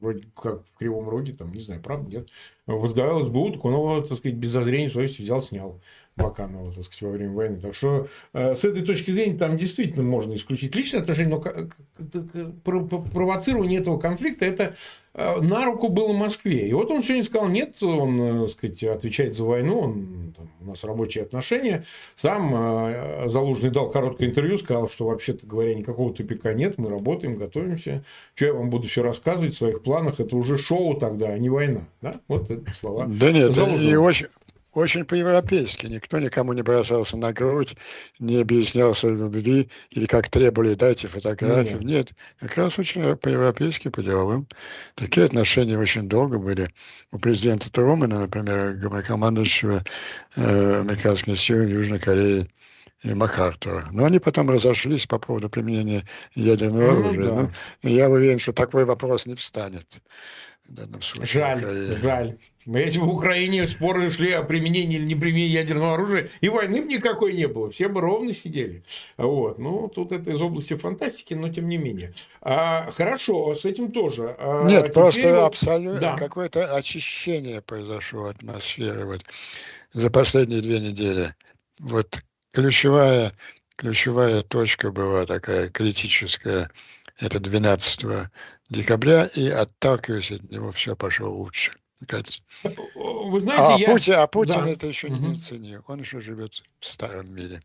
Вроде как в Кривом Роге, там, не знаю, правда, нет. Возглавил СБУ, так он его, так сказать, без зазрения совести взял, снял. Баканова, так сказать, во время войны. Так что э, с этой точки зрения там действительно можно исключить личные отношения, но провоцирование этого конфликта это э, на руку было Москве. И вот он сегодня сказал, нет, он, э, так сказать, отвечает за войну, он, там, у нас рабочие отношения. Сам Залужный дал короткое интервью, сказал, что вообще-то говоря, никакого тупика нет, мы работаем, готовимся. Что я вам буду все рассказывать в своих планах, это уже шоу тогда, а не война. Да? Вот это слова. Да нет, Залужного. и очень, очень по-европейски. Никто никому не бросался на грудь, не объяснялся любви или как требовали дайте фотографию. Mm-hmm. Нет, как раз очень по-европейски, по-деловым. Такие отношения очень долго были. У президента Трумана, например, главнокомандующего э, американскими силами Южной Кореи, и МакАртура. Но они потом разошлись по поводу применения ядерного ну, оружия. Да. Ну, я уверен, что такой вопрос не встанет данном случае. Жаль, Украине. жаль. Если в Украине споры шли о применении или не применении ядерного оружия, и войны бы никакой не было, все бы ровно сидели. Вот. Ну, тут это из области фантастики, но тем не менее. А, хорошо, с этим тоже. А, Нет, просто вот... абсолютно да. какое-то очищение произошло атмосферы вот за последние две недели. Вот ключевая, ключевая точка была такая критическая, это 12 декабря, и отталкиваясь от него, все пошло лучше. Вы знаете, а, я... Путин, а Путин да. это еще угу. не ценил. Он еще живет в старом мире.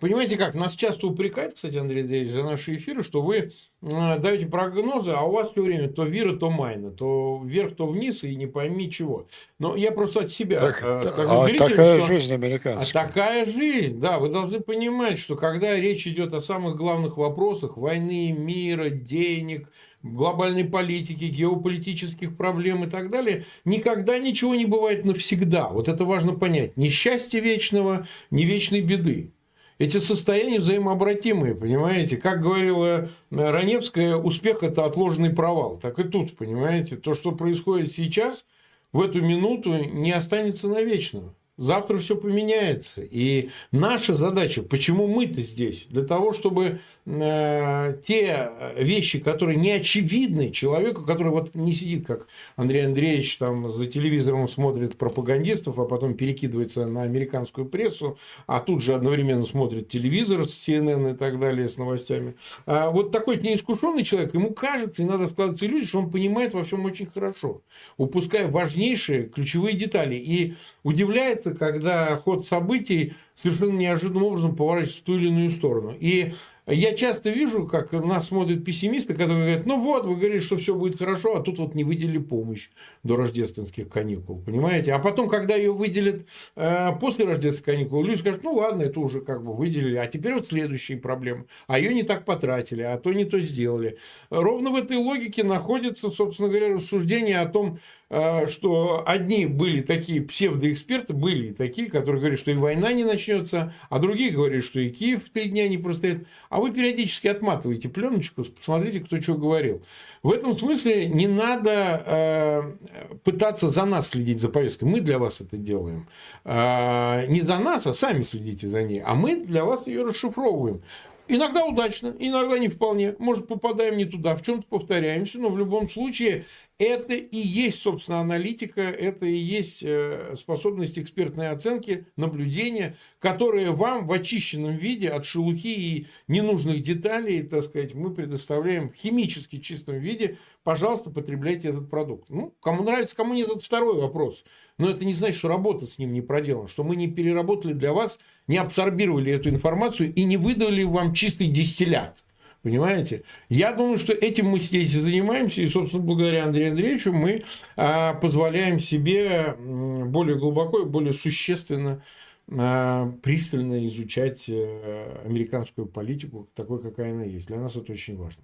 Понимаете как, нас часто упрекают, кстати, Андрей Андреевич, за наши эфиры, что вы даете прогнозы, а у вас все время то вира, то майна, то вверх, то вниз, и не пойми чего. Но я просто от себя так, э, скажу а зрителям, такая что... жизнь американская. А такая жизнь, да, вы должны понимать, что когда речь идет о самых главных вопросах войны, мира, денег, глобальной политики, геополитических проблем и так далее, никогда ничего не бывает навсегда. Вот это важно понять. Ни счастья вечного, ни вечной беды. Эти состояния взаимообратимые, понимаете? Как говорила Раневская, успех – это отложенный провал. Так и тут, понимаете? То, что происходит сейчас, в эту минуту не останется навечно. Завтра все поменяется. И наша задача, почему мы-то здесь? Для того, чтобы э, те вещи, которые не очевидны человеку, который вот не сидит, как Андрей Андреевич там за телевизором смотрит пропагандистов, а потом перекидывается на американскую прессу, а тут же одновременно смотрит телевизор с CNN и так далее, с новостями. А вот такой неискушенный человек, ему кажется, и надо складываться иллюзию, что он понимает во всем очень хорошо, упуская важнейшие ключевые детали. И удивляет это когда ход событий совершенно неожиданным образом поворачивается в ту или иную сторону. И я часто вижу, как нас смотрят пессимисты, которые говорят, ну вот, вы говорите, что все будет хорошо, а тут вот не выделили помощь до рождественских каникул, понимаете? А потом, когда ее выделят э, после рождественских каникул, люди скажут, ну ладно, это уже как бы выделили, а теперь вот следующие проблемы. А ее не так потратили, а то не то сделали. Ровно в этой логике находится, собственно говоря, рассуждение о том, э, что одни были такие псевдоэксперты, были такие, которые говорят, что и война не начнется, а другие говорят, что и Киев три дня не простоит. А вы периодически отматываете пленочку, посмотрите, кто что говорил. В этом смысле не надо э, пытаться за нас следить за повесткой. Мы для вас это делаем. Э, не за нас, а сами следите за ней. А мы для вас ее расшифровываем. Иногда удачно, иногда не вполне. Может, попадаем не туда, в чем-то повторяемся, но в любом случае это и есть, собственно, аналитика, это и есть э, способность экспертной оценки, наблюдения, которые вам в очищенном виде от шелухи и ненужных деталей, так сказать, мы предоставляем в химически чистом виде. Пожалуйста, потребляйте этот продукт. Ну, кому нравится, кому нет, это второй вопрос. Но это не значит, что работа с ним не проделана, что мы не переработали для вас, не абсорбировали эту информацию и не выдали вам чистый дистиллят. Понимаете? Я думаю, что этим мы здесь и занимаемся, и, собственно, благодаря Андрею Андреевичу мы а, позволяем себе более глубоко и более существенно а, пристально изучать а, американскую политику такой, какая она есть. Для нас это очень важно.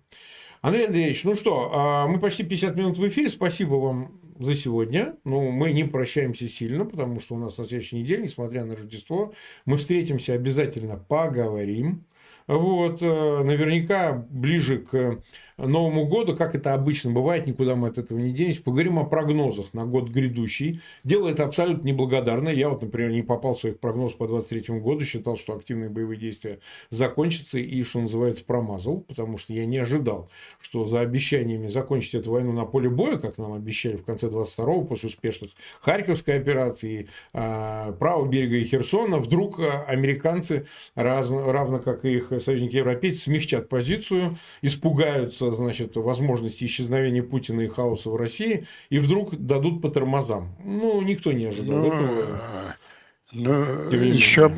Андрей Андреевич, ну что, а, мы почти 50 минут в эфире. Спасибо вам за сегодня. Ну, мы не прощаемся сильно, потому что у нас на следующей неделе, несмотря на Рождество, мы встретимся обязательно, поговорим. Вот, э, наверняка ближе к Новому году, как это обычно бывает, никуда мы от этого не денемся. Поговорим о прогнозах на год грядущий. Дело это абсолютно неблагодарное. Я вот, например, не попал в своих прогнозов по 23 году, считал, что активные боевые действия закончатся и, что называется, промазал, потому что я не ожидал, что за обещаниями закончить эту войну на поле боя, как нам обещали в конце 22-го, после успешных Харьковской операции, а, правого берега и Херсона, вдруг а, американцы, равно как и их союзники-европейцы, смягчат позицию, испугаются значит, возможности исчезновения Путина и хаоса в России, и вдруг дадут по тормозам. Ну, никто не ожидал ну, этого. Ну, еще,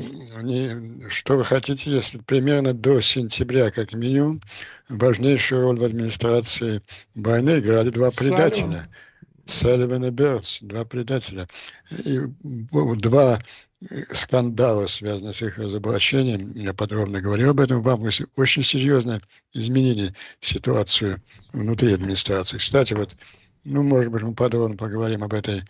что вы хотите, если примерно до сентября, как минимум, важнейшую роль в администрации войны играли два предателя. Салливан и Бернс, два предателя. И два скандала, связанные с их разоблачением, я подробно говорил об этом в августе, очень серьезно изменили ситуацию внутри администрации. Кстати, вот, ну, может быть, мы подробно поговорим об этой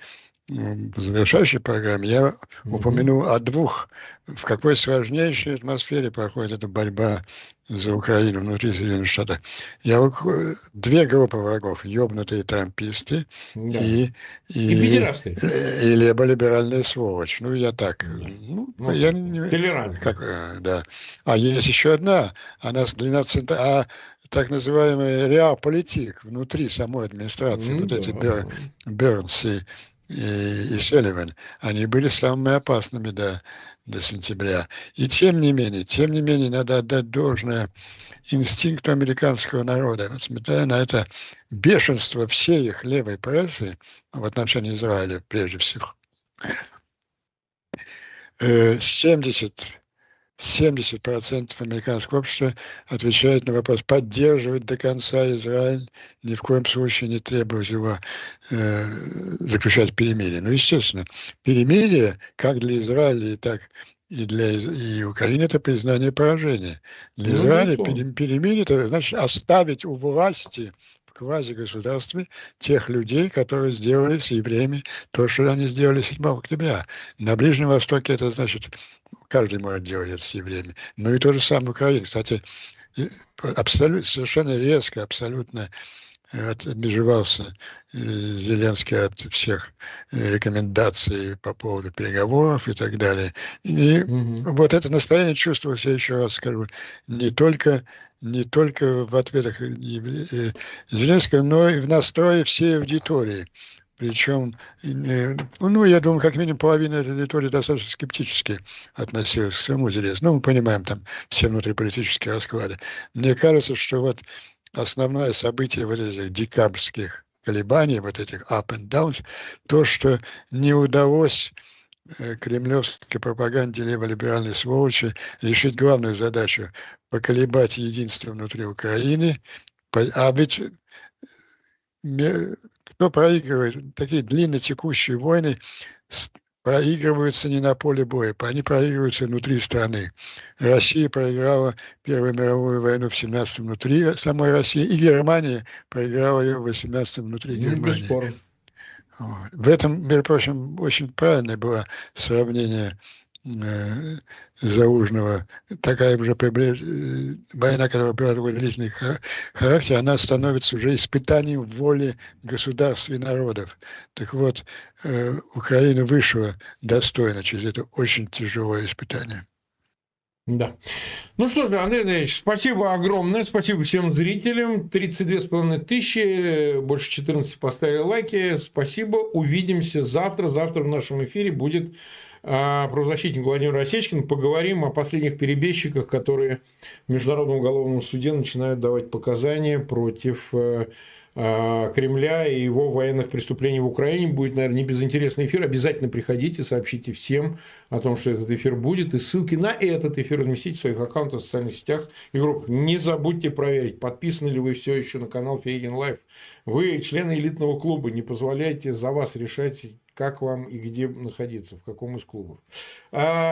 в завершающей программе я mm-hmm. упомяну о двух, в какой сложнейшей атмосфере проходит эта борьба за Украину внутри Соединенных Штатов. Я две группы врагов, ёбнутые трамписты да. и, и, и, и либеральная сволочь. Ну, я так. Ну, ну я не, Как, э, да. А есть еще одна, она длина центра, а так называемый реал-политик внутри самой администрации, mm, вот да. эти Бер, Бернс и и, и Селиван, они были самыми опасными до, до сентября. И тем не менее, тем не менее, надо отдать должное инстинкту американского народа. Смотря на это бешенство всей их левой прессы в отношении Израиля, прежде всего, 70 70% американского общества отвечает на вопрос, поддерживать до конца Израиль, ни в коем случае не требовать его э, заключать перемирие. Ну, естественно, перемирие как для Израиля, так и для и Украины это признание поражения. Для ну, Израиля перемирие это значит оставить у власти в квазигосударстве тех людей, которые сделали с евреями то, что они сделали 7 октября. На Ближнем Востоке это значит, каждый может делать это с евреями. Ну и то же самое в Украине. Кстати, абсолютно, совершенно резко, абсолютно отмежевался э, Зеленский от всех э, рекомендаций по поводу переговоров и так далее. И угу. вот это настроение чувствовалось, я еще раз скажу, не только, не только в ответах э, Зеленского, но и в настрое всей аудитории. Причем, ну, я думаю, как минимум половина этой аудитории достаточно скептически относилась к своему Зеленскому. Ну, мы понимаем там все внутриполитические расклады. Мне кажется, что вот основное событие вот этих декабрьских колебаний, вот этих up and downs, то, что не удалось э, кремлевской пропаганде либеральной сволочи решить главную задачу – поколебать единство внутри Украины. А ведь э, кто проигрывает такие длинно текущие войны, проигрываются не на поле боя, они проигрываются внутри страны. Россия проиграла Первую мировую войну в 17 внутри самой России, и Германия проиграла ее в 18 внутри ну, Германии. Вот. В этом, между прочим, очень правильное было сравнение э, Заужного, такая уже приближ... Э, война, которая была длительный характер, она становится уже испытанием воли государств и народов. Так вот, э, Украина вышла достойно через это очень тяжелое испытание. Да. Ну что ж, Андрей Андреевич, спасибо огромное, спасибо всем зрителям. 32,5 тысячи, больше 14 поставили лайки. Спасибо, увидимся завтра. Завтра в нашем эфире будет правозащитник Владимир Осечкин. Поговорим о последних перебежчиках, которые в Международном уголовном суде начинают давать показания против э, а, Кремля и его военных преступлений в Украине. Будет, наверное, не безинтересный эфир. Обязательно приходите, сообщите всем о том, что этот эфир будет. И ссылки на этот эфир разместите в своих аккаунтах в социальных сетях и группах. Не забудьте проверить, подписаны ли вы все еще на канал Фейгин Live. Вы члены элитного клуба. Не позволяйте за вас решать как вам и где находиться, в каком из клубов. А,